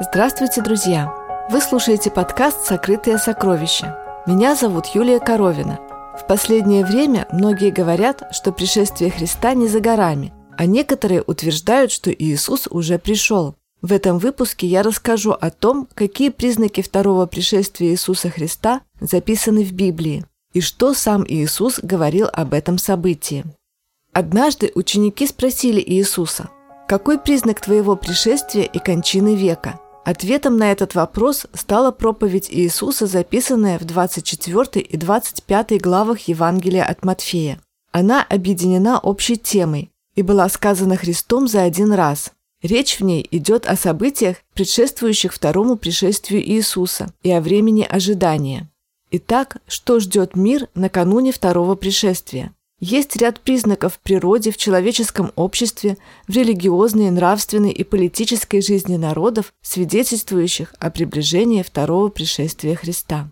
Здравствуйте, друзья! Вы слушаете подкаст «Сокрытые сокровища». Меня зовут Юлия Коровина. В последнее время многие говорят, что пришествие Христа не за горами, а некоторые утверждают, что Иисус уже пришел. В этом выпуске я расскажу о том, какие признаки второго пришествия Иисуса Христа записаны в Библии и что сам Иисус говорил об этом событии. Однажды ученики спросили Иисуса, «Какой признак твоего пришествия и кончины века?» Ответом на этот вопрос стала проповедь Иисуса, записанная в 24 и 25 главах Евангелия от Матфея. Она объединена общей темой и была сказана Христом за один раз. Речь в ней идет о событиях, предшествующих второму пришествию Иисуса и о времени ожидания. Итак, что ждет мир накануне второго пришествия? Есть ряд признаков в природе, в человеческом обществе, в религиозной, нравственной и политической жизни народов, свидетельствующих о приближении второго пришествия Христа.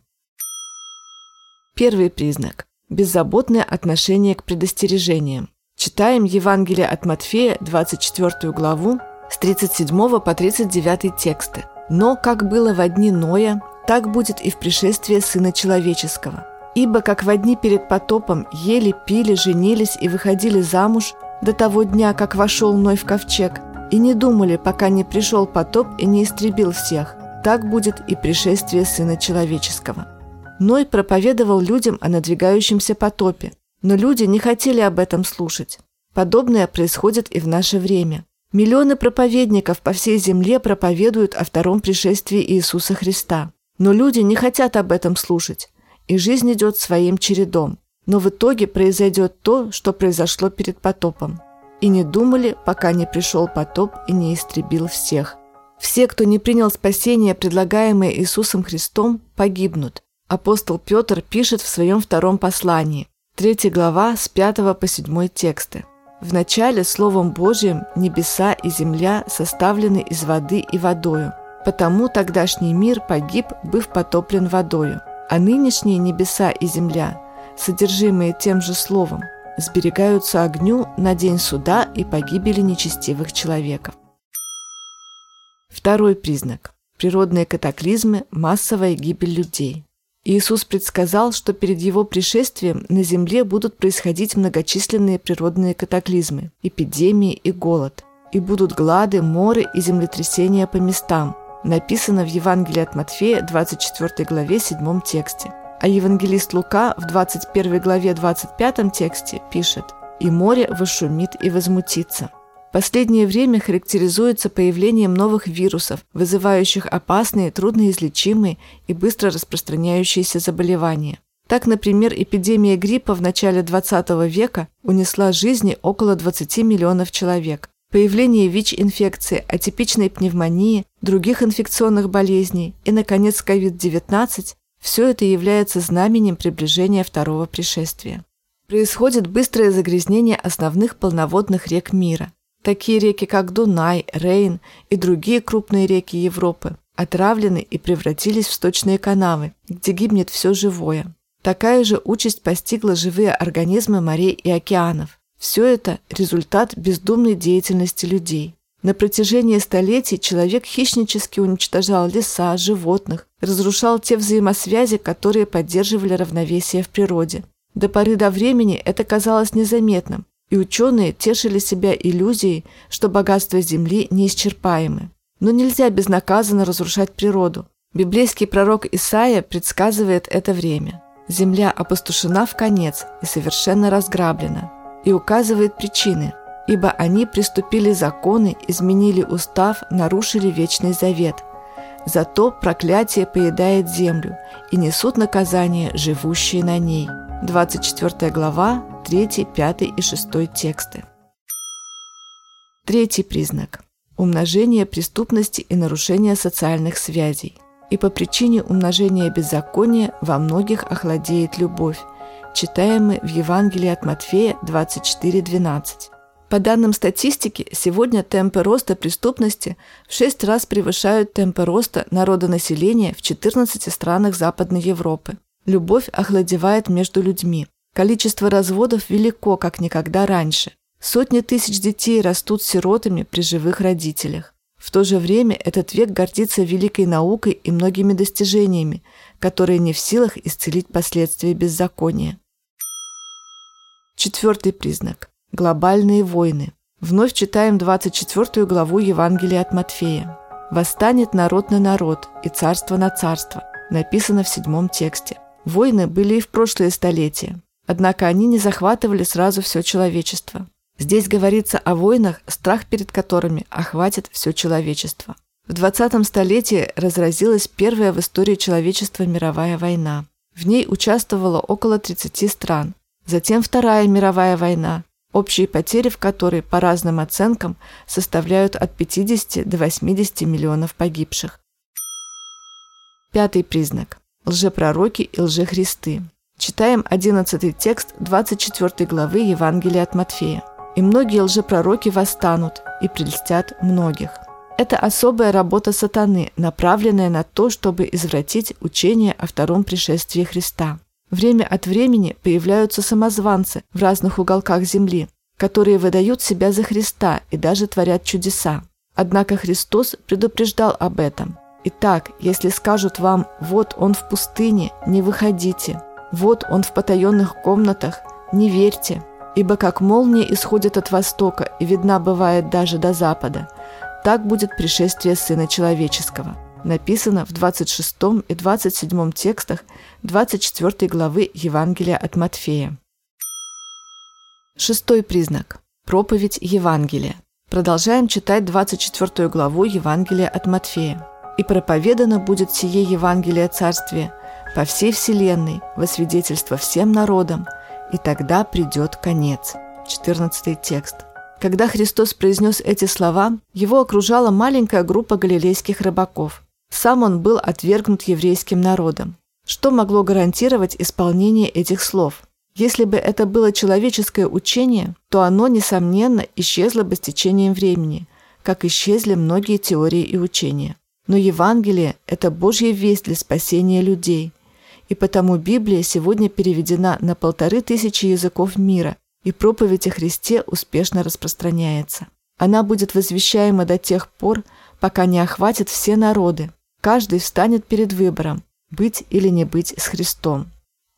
Первый признак – беззаботное отношение к предостережениям. Читаем Евангелие от Матфея, 24 главу, с 37 по 39 тексты. «Но как было в дни Ноя, так будет и в пришествии Сына Человеческого. Ибо как в дни перед потопом ели, пили, женились и выходили замуж до того дня, как вошел Ной в ковчег, и не думали, пока не пришел потоп и не истребил всех, так будет и пришествие Сына Человеческого. Ной проповедовал людям о надвигающемся потопе, но люди не хотели об этом слушать. Подобное происходит и в наше время. Миллионы проповедников по всей земле проповедуют о втором пришествии Иисуса Христа. Но люди не хотят об этом слушать, и жизнь идет своим чередом. Но в итоге произойдет то, что произошло перед потопом. И не думали, пока не пришел потоп и не истребил всех. Все, кто не принял спасение, предлагаемое Иисусом Христом, погибнут. Апостол Петр пишет в своем втором послании, 3 глава с 5 по 7 тексты. «Вначале Словом Божьим небеса и земля составлены из воды и водою, потому тогдашний мир погиб, быв потоплен водою а нынешние небеса и земля, содержимые тем же словом, сберегаются огню на день суда и погибели нечестивых человеков. Второй признак – природные катаклизмы, массовая гибель людей. Иисус предсказал, что перед Его пришествием на земле будут происходить многочисленные природные катаклизмы, эпидемии и голод, и будут глады, моры и землетрясения по местам – написано в Евангелии от Матфея, 24 главе, 7 тексте. А евангелист Лука в 21 главе 25 тексте пишет «И море вышумит и возмутится». Последнее время характеризуется появлением новых вирусов, вызывающих опасные, трудноизлечимые и быстро распространяющиеся заболевания. Так, например, эпидемия гриппа в начале 20 века унесла жизни около 20 миллионов человек, появление ВИЧ-инфекции, атипичной пневмонии, других инфекционных болезней и, наконец, COVID-19 – все это является знаменем приближения второго пришествия. Происходит быстрое загрязнение основных полноводных рек мира. Такие реки, как Дунай, Рейн и другие крупные реки Европы, отравлены и превратились в сточные канавы, где гибнет все живое. Такая же участь постигла живые организмы морей и океанов. Все это – результат бездумной деятельности людей. На протяжении столетий человек хищнически уничтожал леса, животных, разрушал те взаимосвязи, которые поддерживали равновесие в природе. До поры до времени это казалось незаметным, и ученые тешили себя иллюзией, что богатства Земли неисчерпаемы. Но нельзя безнаказанно разрушать природу. Библейский пророк Исаия предсказывает это время. Земля опустошена в конец и совершенно разграблена и указывает причины, ибо они приступили законы, изменили устав, нарушили вечный завет. Зато проклятие поедает землю, и несут наказание живущие на ней. 24 глава, 3, 5 и 6 тексты. Третий признак – умножение преступности и нарушение социальных связей. И по причине умножения беззакония во многих охладеет любовь, читаемый в Евангелии от Матфея 24.12. По данным статистики, сегодня темпы роста преступности в 6 раз превышают темпы роста народонаселения в 14 странах Западной Европы. Любовь охладевает между людьми. Количество разводов велико, как никогда раньше. Сотни тысяч детей растут сиротами при живых родителях. В то же время этот век гордится великой наукой и многими достижениями, которые не в силах исцелить последствия беззакония. Четвертый признак – глобальные войны. Вновь читаем 24 главу Евангелия от Матфея. «Восстанет народ на народ и царство на царство», написано в седьмом тексте. Войны были и в прошлые столетия, однако они не захватывали сразу все человечество. Здесь говорится о войнах, страх перед которыми охватит все человечество. В 20 столетии разразилась первая в истории человечества мировая война. В ней участвовало около 30 стран. Затем Вторая мировая война, общие потери в которой, по разным оценкам, составляют от 50 до 80 миллионов погибших. Пятый признак – лжепророки и лжехристы. Читаем 11 текст 24 главы Евангелия от Матфея. «И многие лжепророки восстанут и прельстят многих». Это особая работа сатаны, направленная на то, чтобы извратить учение о втором пришествии Христа. Время от времени появляются самозванцы в разных уголках земли, которые выдают себя за Христа и даже творят чудеса. Однако Христос предупреждал об этом. Итак, если скажут вам «вот он в пустыне», не выходите, «вот он в потаенных комнатах», не верьте, ибо как молния исходит от востока и видна бывает даже до запада, так будет пришествие Сына Человеческого – написано в 26 и 27 текстах 24 главы Евангелия от Матфея. Шестой признак. Проповедь Евангелия. Продолжаем читать 24 главу Евангелия от Матфея. «И проповедано будет сие Евангелие Царствия по всей вселенной, во свидетельство всем народам, и тогда придет конец». 14 текст. Когда Христос произнес эти слова, его окружала маленькая группа галилейских рыбаков – сам он был отвергнут еврейским народом. Что могло гарантировать исполнение этих слов? Если бы это было человеческое учение, то оно, несомненно, исчезло бы с течением времени, как исчезли многие теории и учения. Но Евангелие – это Божья весть для спасения людей. И потому Библия сегодня переведена на полторы тысячи языков мира, и проповедь о Христе успешно распространяется. Она будет возвещаема до тех пор, пока не охватит все народы, Каждый встанет перед выбором – быть или не быть с Христом.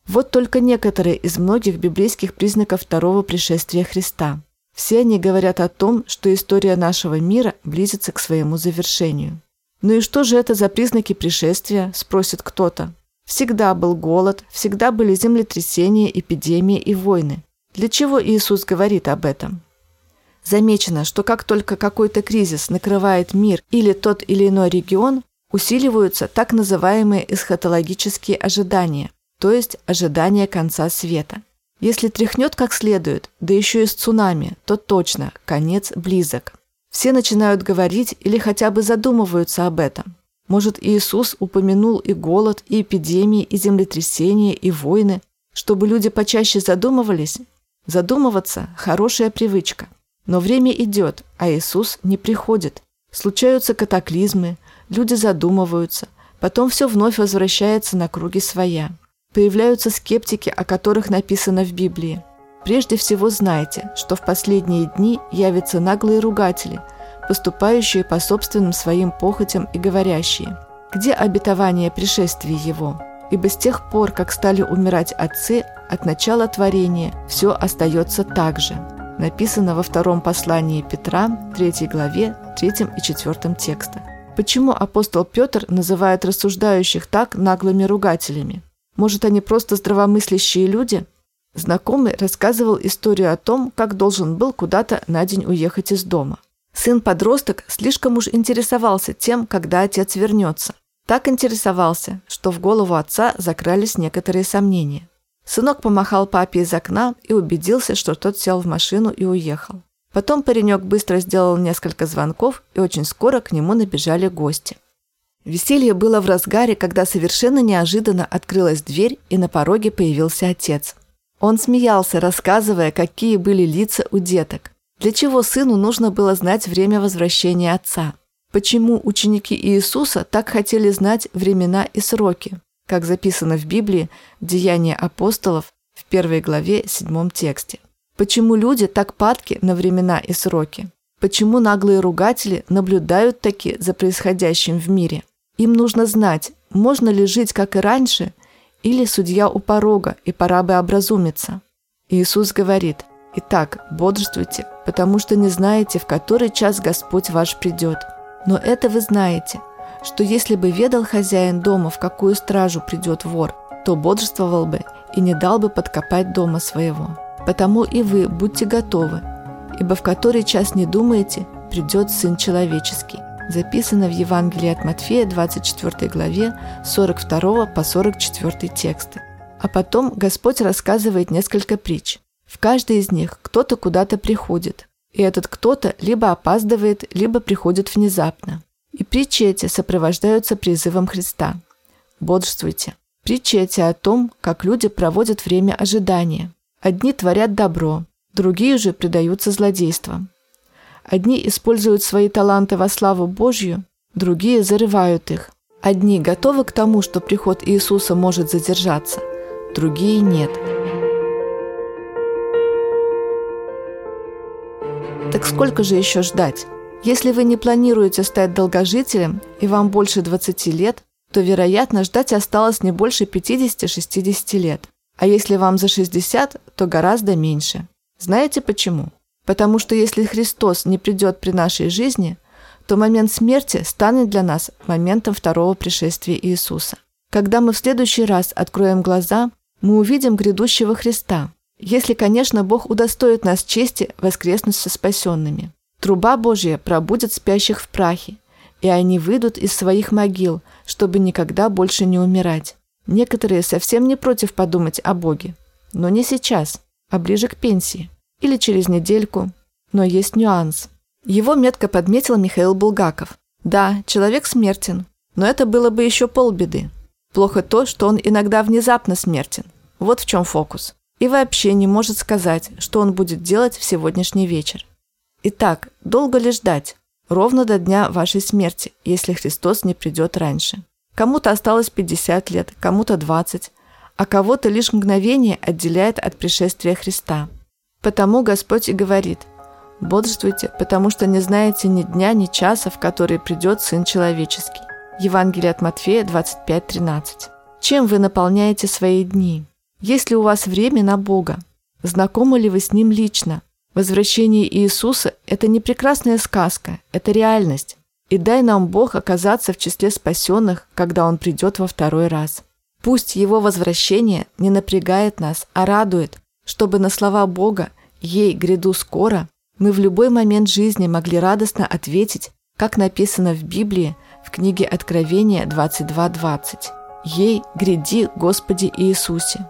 Вот только некоторые из многих библейских признаков второго пришествия Христа. Все они говорят о том, что история нашего мира близится к своему завершению. «Ну и что же это за признаки пришествия?» – спросит кто-то. Всегда был голод, всегда были землетрясения, эпидемии и войны. Для чего Иисус говорит об этом? Замечено, что как только какой-то кризис накрывает мир или тот или иной регион, Усиливаются так называемые эсхатологические ожидания, то есть ожидания конца света. Если тряхнет как следует, да еще и с цунами, то точно, конец близок. Все начинают говорить или хотя бы задумываются об этом. Может, Иисус упомянул и голод, и эпидемии, и землетрясения, и войны, чтобы люди почаще задумывались? Задумываться – хорошая привычка. Но время идет, а Иисус не приходит. Случаются катаклизмы, Люди задумываются, потом все вновь возвращается на круги своя. Появляются скептики, о которых написано в Библии. Прежде всего знайте, что в последние дни явятся наглые ругатели, поступающие по собственным своим похотям и говорящие, где обетование пришествия его? Ибо с тех пор, как стали умирать отцы, от начала творения все остается так же. Написано во втором послании Петра, 3 главе, 3 и 4 текстах. Почему апостол Петр называет рассуждающих так наглыми ругателями? Может, они просто здравомыслящие люди? Знакомый рассказывал историю о том, как должен был куда-то на день уехать из дома. Сын-подросток слишком уж интересовался тем, когда отец вернется. Так интересовался, что в голову отца закрались некоторые сомнения. Сынок помахал папе из окна и убедился, что тот сел в машину и уехал. Потом паренек быстро сделал несколько звонков, и очень скоро к нему набежали гости. Веселье было в разгаре, когда совершенно неожиданно открылась дверь, и на пороге появился отец. Он смеялся, рассказывая, какие были лица у деток. Для чего сыну нужно было знать время возвращения отца? Почему ученики Иисуса так хотели знать времена и сроки? Как записано в Библии «Деяния апостолов» в первой главе, седьмом тексте. Почему люди так падки на времена и сроки? Почему наглые ругатели наблюдают таки за происходящим в мире? Им нужно знать, можно ли жить, как и раньше, или судья у порога, и пора бы образумиться. Иисус говорит, «Итак, бодрствуйте, потому что не знаете, в который час Господь ваш придет. Но это вы знаете, что если бы ведал хозяин дома, в какую стражу придет вор, то бодрствовал бы и не дал бы подкопать дома своего. Потому и вы будьте готовы, ибо в который час не думаете, придет Сын Человеческий. Записано в Евангелии от Матфея, 24 главе, 42 по 44 тексты. А потом Господь рассказывает несколько притч. В каждой из них кто-то куда-то приходит, и этот кто-то либо опаздывает, либо приходит внезапно. И притчи эти сопровождаются призывом Христа. Бодрствуйте. Притчи эти о том, как люди проводят время ожидания. Одни творят добро, другие же предаются злодействам. Одни используют свои таланты во славу Божью, другие зарывают их. Одни готовы к тому, что приход Иисуса может задержаться, другие нет. Так сколько же еще ждать? Если вы не планируете стать долгожителем и вам больше 20 лет, то, вероятно, ждать осталось не больше 50-60 лет. А если вам за 60, то гораздо меньше. Знаете почему? Потому что если Христос не придет при нашей жизни, то момент смерти станет для нас моментом второго пришествия Иисуса. Когда мы в следующий раз откроем глаза, мы увидим грядущего Христа, если, конечно, Бог удостоит нас чести воскреснуть со спасенными. Труба Божья пробудет спящих в прахе, и они выйдут из своих могил, чтобы никогда больше не умирать. Некоторые совсем не против подумать о Боге, но не сейчас а ближе к пенсии. Или через недельку. Но есть нюанс. Его метко подметил Михаил Булгаков. Да, человек смертен, но это было бы еще полбеды. Плохо то, что он иногда внезапно смертен. Вот в чем фокус. И вообще не может сказать, что он будет делать в сегодняшний вечер. Итак, долго ли ждать? Ровно до дня вашей смерти, если Христос не придет раньше. Кому-то осталось 50 лет, кому-то 20, а кого-то лишь мгновение отделяет от пришествия Христа. Потому Господь и говорит, «Бодрствуйте, потому что не знаете ни дня, ни часа, в который придет Сын Человеческий». Евангелие от Матфея 25.13. Чем вы наполняете свои дни? Есть ли у вас время на Бога? Знакомы ли вы с Ним лично? Возвращение Иисуса – это не прекрасная сказка, это реальность. И дай нам Бог оказаться в числе спасенных, когда Он придет во второй раз. Пусть его возвращение не напрягает нас, а радует, чтобы на слова Бога «Ей гряду скоро» мы в любой момент жизни могли радостно ответить, как написано в Библии в книге Откровения 22.20. «Ей гряди, Господи Иисусе».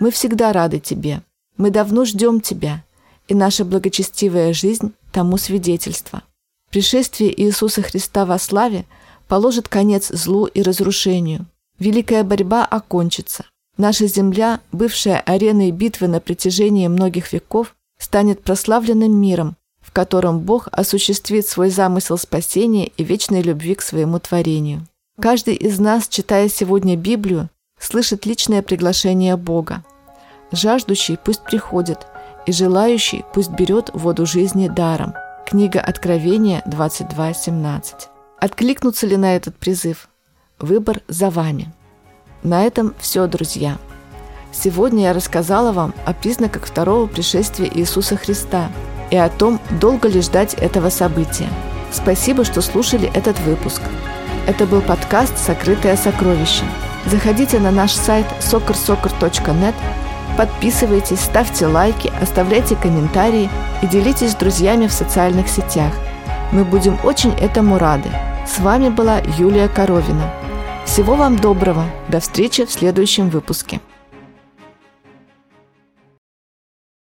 Мы всегда рады Тебе. Мы давно ждем Тебя, и наша благочестивая жизнь тому свидетельство. Пришествие Иисуса Христа во славе положит конец злу и разрушению – Великая борьба окончится. Наша Земля, бывшая ареной битвы на протяжении многих веков, станет прославленным миром, в котором Бог осуществит свой замысел спасения и вечной любви к своему творению. Каждый из нас, читая сегодня Библию, слышит личное приглашение Бога. Жаждущий пусть приходит, и желающий пусть берет воду жизни даром. Книга Откровения 22.17. Откликнуться ли на этот призыв? Выбор за вами. На этом все, друзья. Сегодня я рассказала вам о признаках второго пришествия Иисуса Христа и о том, долго ли ждать этого события. Спасибо, что слушали этот выпуск. Это был подкаст «Сокрытое сокровище». Заходите на наш сайт soccersoccer.net, подписывайтесь, ставьте лайки, оставляйте комментарии и делитесь с друзьями в социальных сетях. Мы будем очень этому рады. С вами была Юлия Коровина – всего вам доброго. До встречи в следующем выпуске.